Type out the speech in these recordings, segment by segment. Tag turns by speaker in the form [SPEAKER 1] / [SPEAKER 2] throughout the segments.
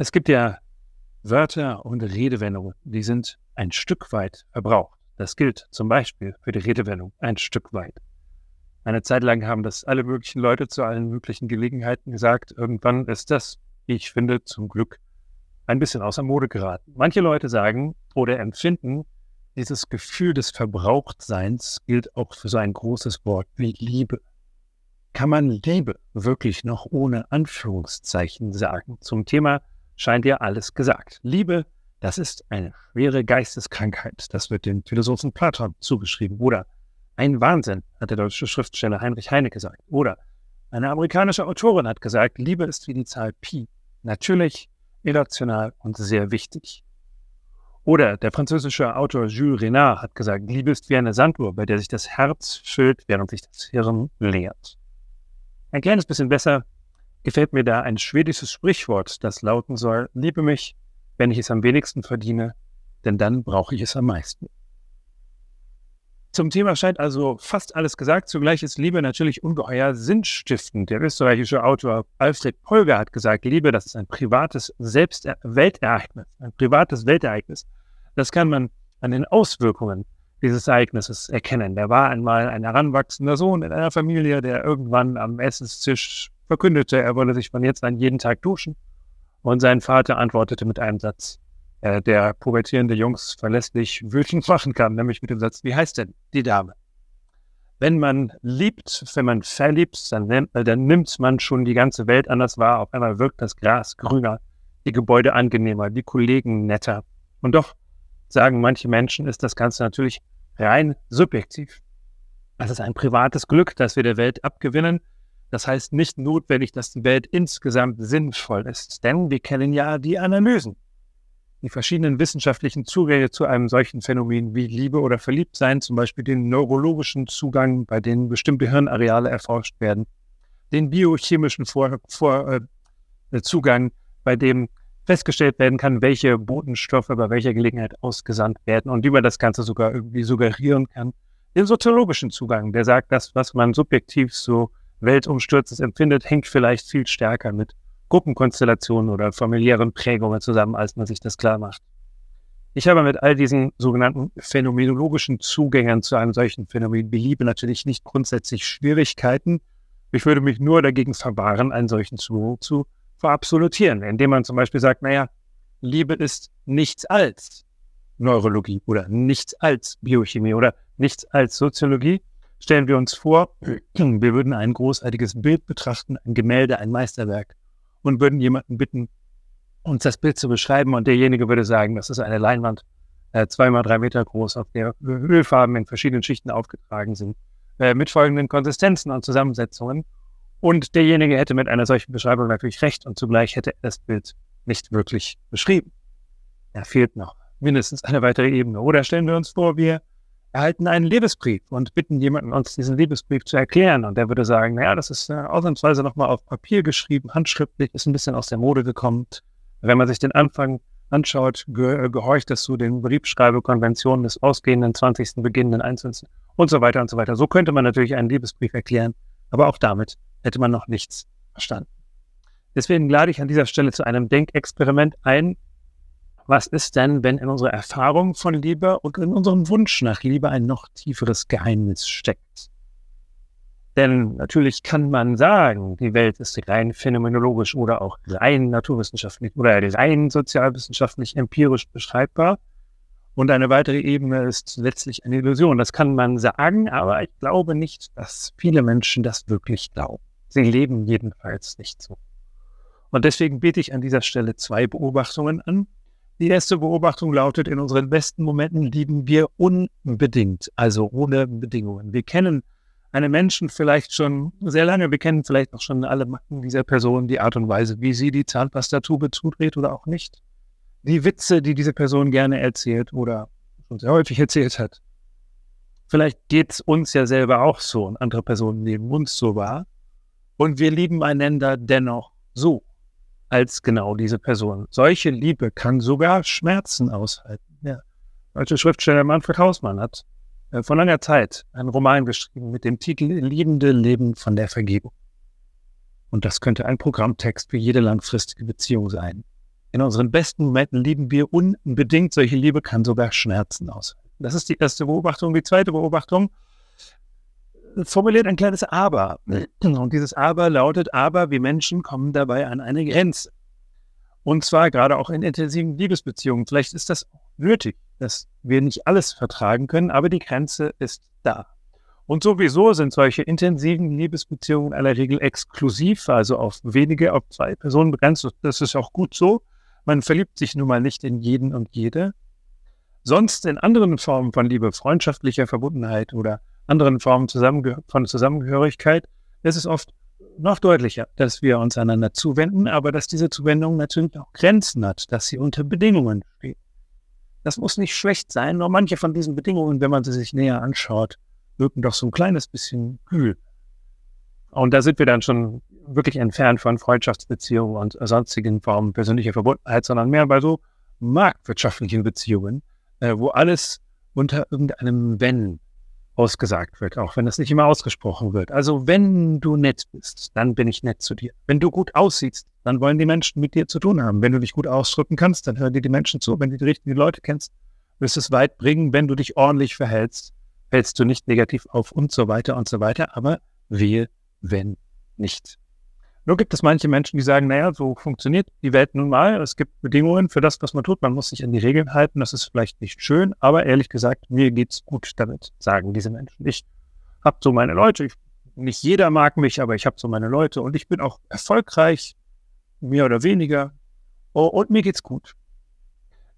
[SPEAKER 1] Es gibt ja Wörter und Redewendungen, die sind ein Stück weit verbraucht. Das gilt zum Beispiel für die Redewendung ein Stück weit. Eine Zeit lang haben das alle möglichen Leute zu allen möglichen Gelegenheiten gesagt. Irgendwann ist das, ich finde, zum Glück ein bisschen außer Mode geraten. Manche Leute sagen oder empfinden, dieses Gefühl des Verbrauchtseins gilt auch für so ein großes Wort wie Liebe. Kann man Liebe wirklich noch ohne Anführungszeichen sagen? Zum Thema scheint ja alles gesagt. Liebe, das ist eine schwere Geisteskrankheit. Das wird dem Philosophen Platon zugeschrieben. Oder ein Wahnsinn, hat der deutsche Schriftsteller Heinrich Heine gesagt. Oder eine amerikanische Autorin hat gesagt, Liebe ist wie die Zahl Pi. Natürlich, irrational und sehr wichtig. Oder der französische Autor Jules Renard hat gesagt, Liebe ist wie eine Sanduhr, bei der sich das Herz füllt, während sich das Hirn leert. Ein kleines bisschen besser gefällt mir da ein schwedisches Sprichwort, das lauten soll, liebe mich, wenn ich es am wenigsten verdiene, denn dann brauche ich es am meisten. Zum Thema scheint also fast alles gesagt. Zugleich ist Liebe natürlich ungeheuer sinnstiftend. Der österreichische Autor Alfred Polger hat gesagt, Liebe, das ist ein privates Selbst Weltereignis, ein privates Weltereignis. Das kann man an den Auswirkungen dieses Ereignisses erkennen. Der war einmal ein heranwachsender Sohn in einer Familie, der irgendwann am Essenstisch verkündete, er wolle sich von jetzt an jeden Tag duschen. Und sein Vater antwortete mit einem Satz, äh, der pubertierende Jungs verlässlich wütend machen kann, nämlich mit dem Satz, wie heißt denn die Dame? Wenn man liebt, wenn man verliebt, dann, nimmt, dann nimmt man schon die ganze Welt anders wahr. Auf einmal wirkt das Gras grüner, die Gebäude angenehmer, die Kollegen netter. Und doch sagen manche Menschen, ist das Ganze natürlich rein subjektiv. Es ist ein privates Glück, das wir der Welt abgewinnen. Das heißt nicht notwendig, dass die Welt insgesamt sinnvoll ist, denn wir kennen ja die Analysen. Die verschiedenen wissenschaftlichen Zugänge zu einem solchen Phänomen wie Liebe oder Verliebtsein, zum Beispiel den neurologischen Zugang, bei dem bestimmte Hirnareale erforscht werden, den biochemischen Vor Vor äh, Zugang, bei dem festgestellt werden kann, welche Botenstoffe bei welcher Gelegenheit ausgesandt werden und wie man das Ganze sogar irgendwie suggerieren kann. Den soziologischen Zugang, der sagt, das, was man subjektiv so weltumstürzend empfindet, hängt vielleicht viel stärker mit Gruppenkonstellationen oder familiären Prägungen zusammen, als man sich das klar macht. Ich habe mit all diesen sogenannten phänomenologischen Zugängen zu einem solchen Phänomen wie Liebe natürlich nicht grundsätzlich Schwierigkeiten. Ich würde mich nur dagegen verwahren, einen solchen Zugang zu verabsolutieren, indem man zum Beispiel sagt, naja, Liebe ist nichts als Neurologie oder nichts als Biochemie oder nichts als Soziologie. Stellen wir uns vor, wir würden ein großartiges Bild betrachten, ein Gemälde, ein Meisterwerk und würden jemanden bitten, uns das Bild zu beschreiben und derjenige würde sagen, das ist eine Leinwand, äh, zweimal drei Meter groß, auf der Ölfarben in verschiedenen Schichten aufgetragen sind, äh, mit folgenden Konsistenzen und Zusammensetzungen und derjenige hätte mit einer solchen Beschreibung natürlich recht und zugleich hätte er das Bild nicht wirklich beschrieben. Er fehlt noch mindestens eine weitere Ebene. Oder stellen wir uns vor, wir erhalten einen Liebesbrief und bitten jemanden, uns diesen Liebesbrief zu erklären. Und der würde sagen, naja, das ist äh, ausnahmsweise nochmal auf Papier geschrieben, handschriftlich, ist ein bisschen aus der Mode gekommen. Wenn man sich den Anfang anschaut, ge gehorcht es zu den Briefschreibekonventionen des ausgehenden 20., beginnenden 21. und so weiter und so weiter. So könnte man natürlich einen Liebesbrief erklären, aber auch damit hätte man noch nichts verstanden. Deswegen lade ich an dieser Stelle zu einem Denkexperiment ein. Was ist denn, wenn in unserer Erfahrung von Liebe und in unserem Wunsch nach Liebe ein noch tieferes Geheimnis steckt? Denn natürlich kann man sagen, die Welt ist rein phänomenologisch oder auch rein naturwissenschaftlich oder rein sozialwissenschaftlich empirisch beschreibbar. Und eine weitere Ebene ist letztlich eine Illusion. Das kann man sagen, aber ich glaube nicht, dass viele Menschen das wirklich glauben. Sie leben jedenfalls nicht so. Und deswegen biete ich an dieser Stelle zwei Beobachtungen an. Die erste Beobachtung lautet, in unseren besten Momenten lieben wir unbedingt, also ohne Bedingungen. Wir kennen einen Menschen vielleicht schon sehr lange, wir kennen vielleicht auch schon alle Macken dieser Person, die Art und Weise, wie sie die Zahnpastatube zudreht oder auch nicht. Die Witze, die diese Person gerne erzählt oder schon sehr häufig erzählt hat. Vielleicht geht es uns ja selber auch so und andere Personen nehmen uns so wahr. Und wir lieben einander dennoch so, als genau diese Person. Solche Liebe kann sogar Schmerzen aushalten. Ja. Deutsche Schriftsteller Manfred Hausmann hat äh, vor langer Zeit einen Roman geschrieben mit dem Titel Liebende Leben von der Vergebung. Und das könnte ein Programmtext für jede langfristige Beziehung sein. In unseren besten Momenten lieben wir unbedingt. Solche Liebe kann sogar Schmerzen aushalten. Das ist die erste Beobachtung. Die zweite Beobachtung formuliert ein kleines Aber. Und dieses Aber lautet, aber wir Menschen kommen dabei an eine Grenze. Und zwar gerade auch in intensiven Liebesbeziehungen. Vielleicht ist das nötig, dass wir nicht alles vertragen können, aber die Grenze ist da. Und sowieso sind solche intensiven Liebesbeziehungen in aller Regel exklusiv, also auf wenige, auf zwei Personen begrenzt. Das ist auch gut so. Man verliebt sich nun mal nicht in jeden und jede. Sonst in anderen Formen von Liebe, freundschaftlicher Verbundenheit oder anderen Formen Zusammenge von Zusammengehörigkeit, ist es oft noch deutlicher, dass wir uns einander zuwenden, aber dass diese Zuwendung natürlich auch Grenzen hat, dass sie unter Bedingungen steht. Das muss nicht schlecht sein, nur manche von diesen Bedingungen, wenn man sie sich näher anschaut, wirken doch so ein kleines bisschen kühl. Und da sind wir dann schon wirklich entfernt von Freundschaftsbeziehungen und sonstigen Formen persönlicher Verbundenheit, sondern mehr bei so marktwirtschaftlichen Beziehungen, äh, wo alles unter irgendeinem Wenn ausgesagt wird, auch wenn das nicht immer ausgesprochen wird. Also wenn du nett bist, dann bin ich nett zu dir. Wenn du gut aussiehst, dann wollen die Menschen mit dir zu tun haben. Wenn du dich gut ausdrücken kannst, dann hören dir die Menschen zu. Wenn du die richtigen Leute kennst, wirst du es weit bringen. Wenn du dich ordentlich verhältst, fällst du nicht negativ auf und so weiter und so weiter, aber wehe, wenn nicht. Nur gibt es manche Menschen, die sagen, naja, so funktioniert die Welt nun mal. Es gibt Bedingungen für das, was man tut. Man muss sich an die Regeln halten. Das ist vielleicht nicht schön, aber ehrlich gesagt, mir geht's gut damit, sagen diese Menschen. Ich habe so meine Leute. Ich, nicht jeder mag mich, aber ich habe so meine Leute und ich bin auch erfolgreich, mehr oder weniger. Oh, und mir geht's gut.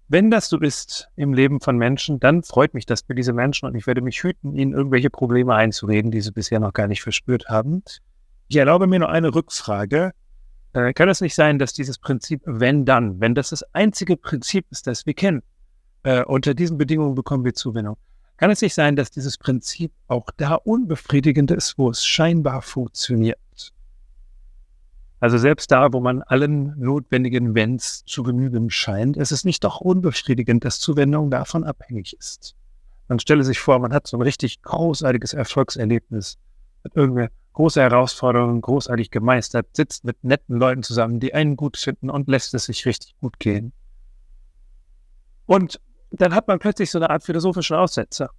[SPEAKER 1] Wenn das so ist im Leben von Menschen, dann freut mich das für diese Menschen und ich werde mich hüten, ihnen irgendwelche Probleme einzureden, die sie bisher noch gar nicht verspürt haben. Ich erlaube mir noch eine Rückfrage. Äh, kann es nicht sein, dass dieses Prinzip wenn dann, wenn das das einzige Prinzip ist, das wir kennen, äh, unter diesen Bedingungen bekommen wir Zuwendung, kann es nicht sein, dass dieses Prinzip auch da unbefriedigend ist, wo es scheinbar funktioniert? Also selbst da, wo man allen notwendigen Wenns zu genügen scheint, ist es nicht doch unbefriedigend, dass Zuwendung davon abhängig ist. Man stelle sich vor, man hat so ein richtig großartiges Erfolgserlebnis, hat irgendeine große Herausforderung großartig gemeistert, sitzt mit netten Leuten zusammen, die einen gut finden und lässt es sich richtig gut gehen. Und dann hat man plötzlich so eine Art philosophischen Aussetzer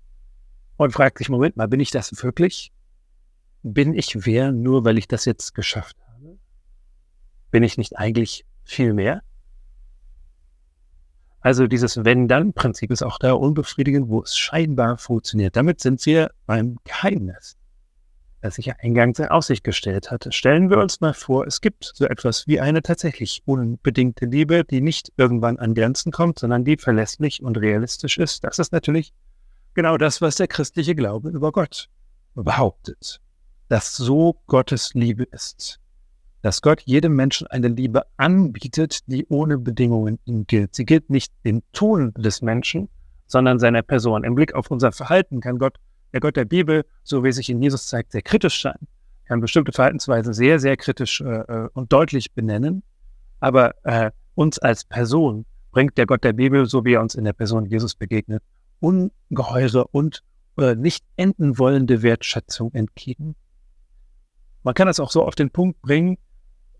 [SPEAKER 1] und fragt sich, Moment mal, bin ich das wirklich? Bin ich wer, nur weil ich das jetzt geschafft habe? Bin ich nicht eigentlich viel mehr? Also dieses Wenn-Dann-Prinzip ist auch da unbefriedigend, wo es scheinbar funktioniert. Damit sind wir beim Geheimnis, das ich ja eingangs in Aussicht gestellt hatte. Stellen wir uns mal vor, es gibt so etwas wie eine tatsächlich unbedingte Liebe, die nicht irgendwann an Grenzen kommt, sondern die verlässlich und realistisch ist. Das ist natürlich genau das, was der christliche Glaube über Gott behauptet. Dass so Gottes Liebe ist dass Gott jedem Menschen eine Liebe anbietet, die ohne Bedingungen ihm gilt. Sie gilt nicht dem Tun des Menschen, sondern seiner Person. Im Blick auf unser Verhalten kann Gott, der Gott der Bibel, so wie sich in Jesus zeigt, sehr kritisch sein, kann bestimmte Verhaltensweisen sehr, sehr kritisch äh, äh, und deutlich benennen. Aber äh, uns als Person bringt der Gott der Bibel, so wie er uns in der Person Jesus begegnet, ungeheure und äh, nicht enden wollende Wertschätzung entgegen. Man kann es auch so auf den Punkt bringen,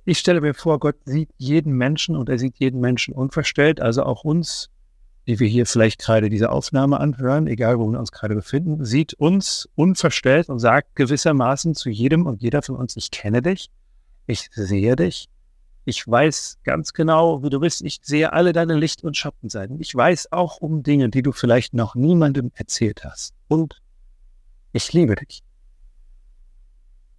[SPEAKER 1] ich stelle mir vor, Gott sieht jeden Menschen und er sieht jeden Menschen unverstellt, also auch uns, die wir hier vielleicht gerade diese Aufnahme anhören, egal wo wir uns gerade befinden, sieht uns unverstellt und sagt gewissermaßen zu jedem und jeder von uns, ich kenne dich, ich sehe dich, ich weiß ganz genau, wie du bist, ich sehe alle deine Licht- und Schattenseiten. Ich weiß auch um Dinge, die du vielleicht noch niemandem erzählt hast. Und ich liebe dich.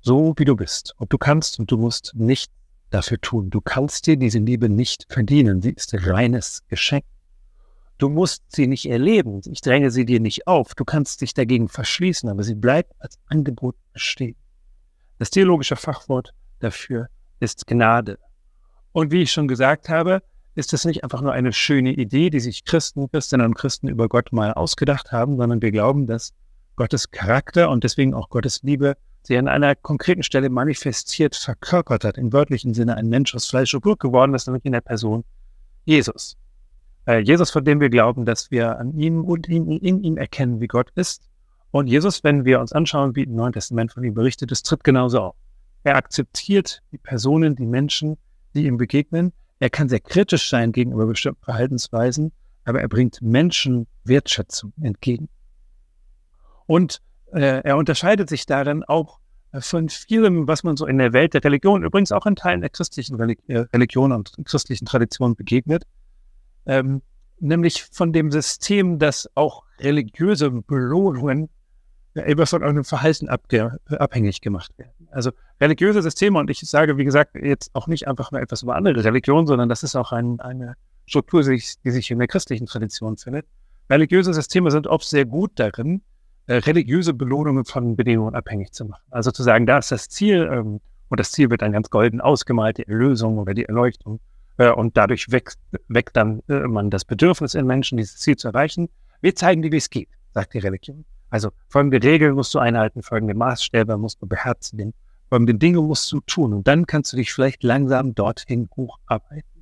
[SPEAKER 1] So wie du bist. Und du kannst und du musst nicht dafür tun. Du kannst dir diese Liebe nicht verdienen. Sie ist reines Geschenk. Du musst sie nicht erleben. Ich dränge sie dir nicht auf. Du kannst dich dagegen verschließen, aber sie bleibt als Angebot bestehen. Das theologische Fachwort dafür ist Gnade. Und wie ich schon gesagt habe, ist es nicht einfach nur eine schöne Idee, die sich Christen, Christinnen und Christen über Gott mal ausgedacht haben, sondern wir glauben, dass Gottes Charakter und deswegen auch Gottes Liebe sie an einer konkreten Stelle manifestiert, verkörpert hat, im wörtlichen Sinne ein Mensch aus Fleisch und Blut geworden ist, nämlich in der Person Jesus. Äh, Jesus, von dem wir glauben, dass wir an ihm und in, in ihm erkennen, wie Gott ist. Und Jesus, wenn wir uns anschauen, wie im Neuen Testament von ihm berichtet ist, tritt genauso auf. Er akzeptiert die Personen, die Menschen, die ihm begegnen. Er kann sehr kritisch sein gegenüber bestimmten Verhaltensweisen, aber er bringt Menschen Wertschätzung entgegen. Und äh, er unterscheidet sich darin auch äh, von vielem, was man so in der Welt der Religion, übrigens auch in Teilen der christlichen äh, Religion und christlichen Tradition begegnet, ähm, nämlich von dem System, dass auch religiöse Belohnungen immer von einem Verhalten abhängig gemacht werden. Also religiöse Systeme, und ich sage, wie gesagt, jetzt auch nicht einfach nur etwas über andere Religionen, sondern das ist auch ein, eine Struktur, die sich, die sich in der christlichen Tradition findet. Religiöse Systeme sind oft sehr gut darin, äh, religiöse Belohnungen von Bedingungen abhängig zu machen. Also zu sagen, da ist das Ziel, ähm, und das Ziel wird dann ganz golden ausgemalt, die Erlösung oder die Erleuchtung. Äh, und dadurch weckt, weckt dann äh, man das Bedürfnis in Menschen, dieses Ziel zu erreichen. Wir zeigen dir, wie es geht, sagt die Religion. Also folgende Regeln musst du einhalten, folgende Maßstäbe musst du beherzigen, folgende Dinge musst du tun. Und dann kannst du dich vielleicht langsam dorthin hocharbeiten.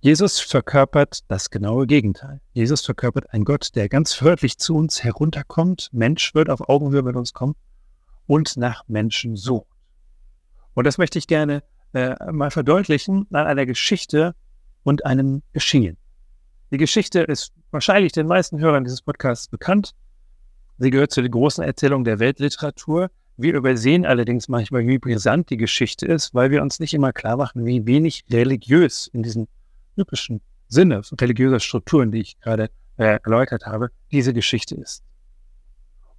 [SPEAKER 1] Jesus verkörpert das genaue Gegenteil. Jesus verkörpert einen Gott, der ganz wörtlich zu uns herunterkommt, Mensch wird auf Augenhöhe mit uns kommen und nach Menschen sucht. Und das möchte ich gerne äh, mal verdeutlichen an einer Geschichte und einem Geschehen. Die Geschichte ist wahrscheinlich den meisten Hörern dieses Podcasts bekannt. Sie gehört zu den großen Erzählungen der Weltliteratur. Wir übersehen allerdings manchmal, wie brisant die Geschichte ist, weil wir uns nicht immer klar machen, wie wenig religiös in diesen typischen Sinne religiöser Strukturen, die ich gerade äh, erläutert habe, diese Geschichte ist.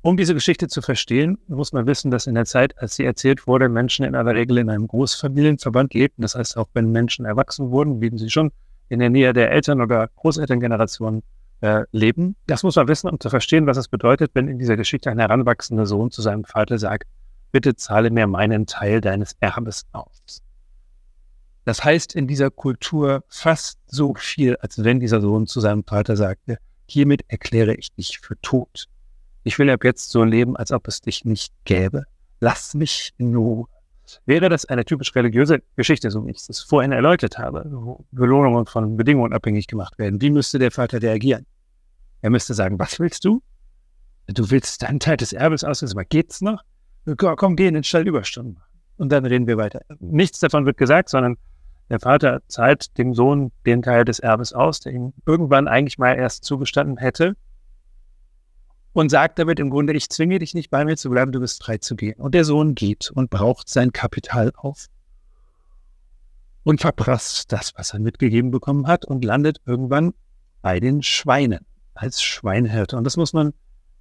[SPEAKER 1] Um diese Geschichte zu verstehen, muss man wissen, dass in der Zeit, als sie erzählt wurde, Menschen in aller Regel in einem Großfamilienverband lebten. Das heißt, auch wenn Menschen erwachsen wurden, blieben sie schon in der Nähe der Eltern- oder Großelterngeneration äh, leben. Das muss man wissen, um zu verstehen, was es bedeutet, wenn in dieser Geschichte ein heranwachsender Sohn zu seinem Vater sagt, bitte zahle mir meinen Teil deines Erbes aus. Das heißt in dieser Kultur fast so viel, als wenn dieser Sohn zu seinem Vater sagte, hiermit erkläre ich dich für tot. Ich will ab jetzt so leben, als ob es dich nicht gäbe. Lass mich Ruhe. Wäre das eine typisch religiöse Geschichte, so wie ich es vorhin erläutert habe, wo Belohnungen von Bedingungen abhängig gemacht werden, wie müsste der Vater reagieren? Er müsste sagen, was willst du? Du willst deinen Teil des Erbes auslösen, aber geht's noch? Komm, geh in den Stall Überstunden. Und dann reden wir weiter. Nichts davon wird gesagt, sondern der Vater zahlt dem Sohn den Teil des Erbes aus, der ihm irgendwann eigentlich mal erst zugestanden hätte und sagt damit im Grunde, ich zwinge dich nicht bei mir zu bleiben, du bist frei zu gehen. Und der Sohn geht und braucht sein Kapital auf und verprasst das, was er mitgegeben bekommen hat und landet irgendwann bei den Schweinen als Schweinhirte. Und das muss man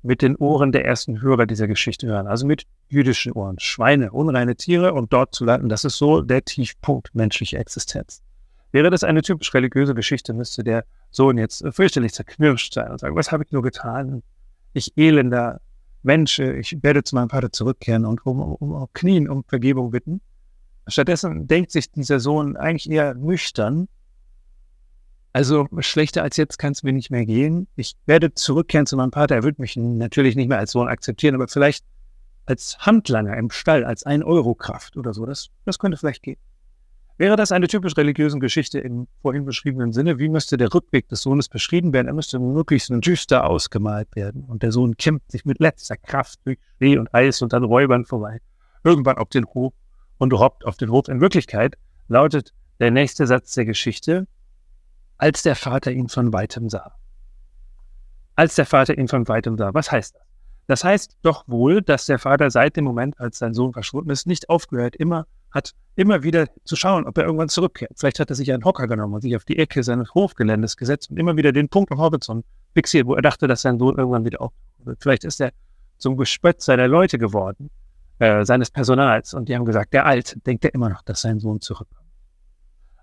[SPEAKER 1] mit den Ohren der ersten Hörer dieser Geschichte hören, also mit jüdischen Ohren. Schweine, unreine Tiere und dort zu landen, das ist so der Tiefpunkt menschlicher Existenz. Wäre das eine typisch religiöse Geschichte, müsste der Sohn jetzt fürchterlich zerknirscht sein und sagen, was habe ich nur getan? Ich elender Mensch, ich werde zu meinem Vater zurückkehren und um, um, um Knien um Vergebung bitten. Stattdessen denkt sich dieser Sohn eigentlich eher nüchtern, also schlechter als jetzt kann es mir nicht mehr gehen. Ich werde zurückkehren zu meinem Vater. Er wird mich natürlich nicht mehr als Sohn akzeptieren, aber vielleicht als Handlanger im Stall, als ein Euro-Kraft oder so. Das, das könnte vielleicht gehen. Wäre das eine typisch religiöse Geschichte im vorhin beschriebenen Sinne? Wie müsste der Rückweg des Sohnes beschrieben werden? Er müsste möglichst düster ausgemalt werden. Und der Sohn kämpft sich mit letzter Kraft durch Schnee und Eis und dann Räubern vorbei. Irgendwann auf den Hof und robbt auf den Hof. In Wirklichkeit lautet der nächste Satz der Geschichte, als der Vater ihn von weitem sah. Als der Vater ihn von weitem sah. Was heißt das? Das heißt doch wohl, dass der Vater seit dem Moment, als sein Sohn verschwunden ist, nicht aufgehört, immer hat immer wieder zu schauen, ob er irgendwann zurückkehrt. Vielleicht hat er sich einen Hocker genommen und sich auf die Ecke seines Hofgeländes gesetzt und immer wieder den Punkt am Horizont fixiert, wo er dachte, dass sein Sohn irgendwann wieder aufhört. Vielleicht ist er zum Gespött seiner Leute geworden, äh, seines Personals. Und die haben gesagt, der Alte denkt er immer noch, dass sein Sohn zurückkommt.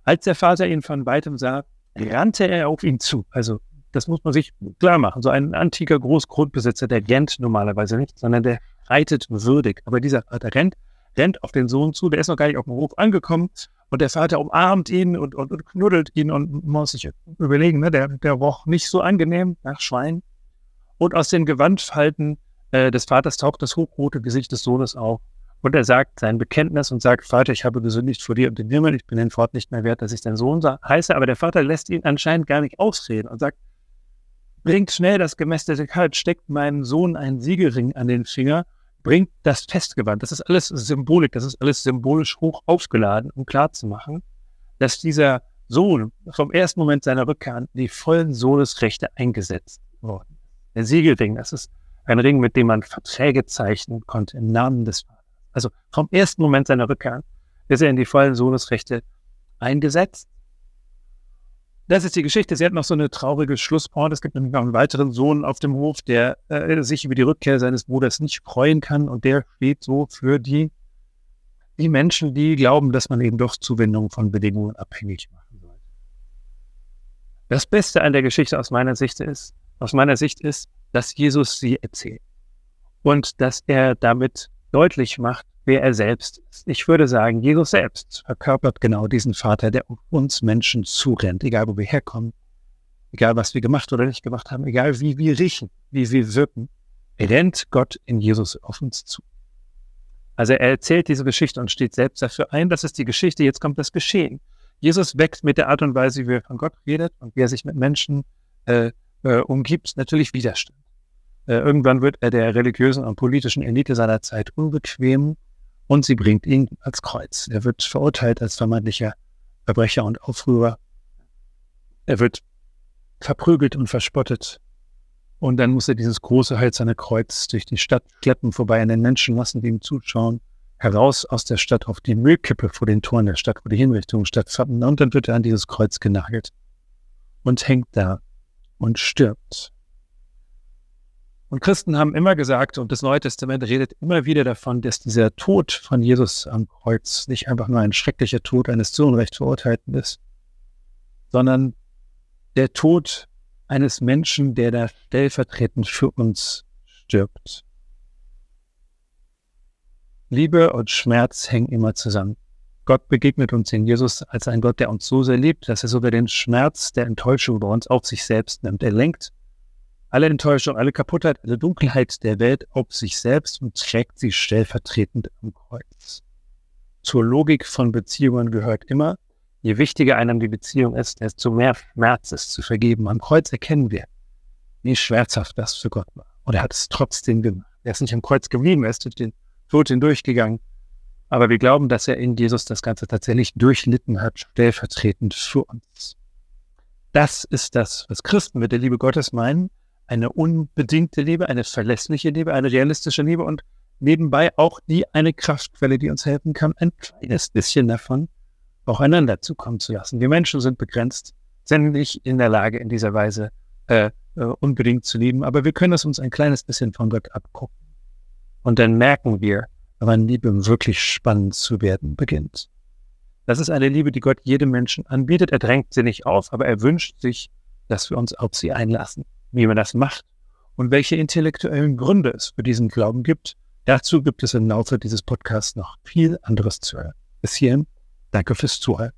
[SPEAKER 1] Als der Vater ihn von weitem sah, rannte er auf ihn zu. Also das muss man sich klar machen. So ein antiker Großgrundbesitzer, der rennt normalerweise nicht, sondern der reitet würdig. Aber dieser Vater rennt, rennt auf den Sohn zu, der ist noch gar nicht auf dem Hof angekommen und der Vater umarmt ihn und, und, und knuddelt ihn und muss sich überlegen, ne, der, der roch nicht so angenehm nach Schwein. Und aus den Gewandfalten äh, des Vaters taucht das hochrote Gesicht des Sohnes auf. Und er sagt sein Bekenntnis und sagt, Vater, ich habe gesündigt vor dir und den Himmel, ich bin hinfort nicht mehr wert, dass ich dein Sohn heiße. Aber der Vater lässt ihn anscheinend gar nicht ausreden und sagt, bringt schnell das gemästete Kalb, steckt meinem Sohn einen Siegelring an den Finger, bringt das Festgewand. Das ist alles Symbolik, das ist alles symbolisch hoch aufgeladen, um klarzumachen, dass dieser Sohn vom ersten Moment seiner Rückkehr an die vollen Sohnesrechte eingesetzt worden. Der Siegelring, das ist ein Ring, mit dem man Verträge zeichnen konnte im Namen des Vaters. Also vom ersten Moment seiner Rückkehr ist er in die vollen Sohnesrechte eingesetzt. Das ist die Geschichte. Sie hat noch so eine traurige Schlussport. Es gibt nämlich noch einen weiteren Sohn auf dem Hof, der äh, sich über die Rückkehr seines Bruders nicht freuen kann. Und der steht so für die, die Menschen, die glauben, dass man eben doch Zuwendung von Bedingungen abhängig machen sollte. Das Beste an der Geschichte aus meiner Sicht ist, aus meiner Sicht ist, dass Jesus sie erzählt und dass er damit deutlich macht, wer er selbst ist. Ich würde sagen, Jesus selbst verkörpert genau diesen Vater, der uns Menschen zurennt, egal wo wir herkommen, egal was wir gemacht oder nicht gemacht haben, egal wie wir riechen, wie wir wirken, rennt Gott in Jesus auf uns zu. Also er erzählt diese Geschichte und steht selbst dafür ein, das ist die Geschichte, jetzt kommt das Geschehen. Jesus weckt mit der Art und Weise, wie er von Gott redet und wie er sich mit Menschen äh, äh, umgibt, natürlich Widerstand. Äh, irgendwann wird er der religiösen und politischen Elite seiner Zeit unbequem und sie bringt ihn als Kreuz. Er wird verurteilt als vermeintlicher Verbrecher und Aufrührer. Er wird verprügelt und verspottet. Und dann muss er dieses große hölzerne Kreuz durch die Stadt schleppen, vorbei an den Menschenmassen, die ihm zuschauen, heraus aus der Stadt auf die Müllkippe vor den Toren der Stadt, wo die Hinrichtungen stattfanden. Und dann wird er an dieses Kreuz genagelt und hängt da und stirbt. Und Christen haben immer gesagt, und das Neue Testament redet immer wieder davon, dass dieser Tod von Jesus am Kreuz nicht einfach nur ein schrecklicher Tod eines zu Unrecht Verurteilten ist, sondern der Tod eines Menschen, der da stellvertretend für uns stirbt. Liebe und Schmerz hängen immer zusammen. Gott begegnet uns in Jesus als ein Gott, der uns so sehr liebt, dass er sogar den Schmerz der Enttäuschung bei uns auf sich selbst nimmt. Er lenkt alle Enttäuschung, alle Kaputtheit, alle Dunkelheit der Welt auf sich selbst und trägt sie stellvertretend am Kreuz. Zur Logik von Beziehungen gehört immer, je wichtiger einem die Beziehung ist, desto mehr Schmerz ist zu vergeben. Am Kreuz erkennen wir, wie schmerzhaft das für Gott war. Und er hat es trotzdem gemacht. Er ist nicht am Kreuz geblieben, er ist durch den Tod hindurchgegangen. Aber wir glauben, dass er in Jesus das Ganze tatsächlich durchlitten hat, stellvertretend für uns. Das ist das, was Christen mit der Liebe Gottes meinen eine unbedingte Liebe, eine verlässliche Liebe, eine realistische Liebe und nebenbei auch die eine Kraftquelle, die uns helfen kann, ein kleines bisschen davon auch einander zukommen zu lassen. Wir Menschen sind begrenzt, sind nicht in der Lage, in dieser Weise äh, äh, unbedingt zu lieben, aber wir können es uns ein kleines bisschen von Gott abgucken. Und dann merken wir, wann Liebe wirklich spannend zu werden beginnt. Das ist eine Liebe, die Gott jedem Menschen anbietet. Er drängt sie nicht auf, aber er wünscht sich, dass wir uns auf sie einlassen wie man das macht und welche intellektuellen Gründe es für diesen Glauben gibt. Dazu gibt es im Laufe dieses Podcasts noch viel anderes zu hören. Bis hierhin, danke fürs Zuhören.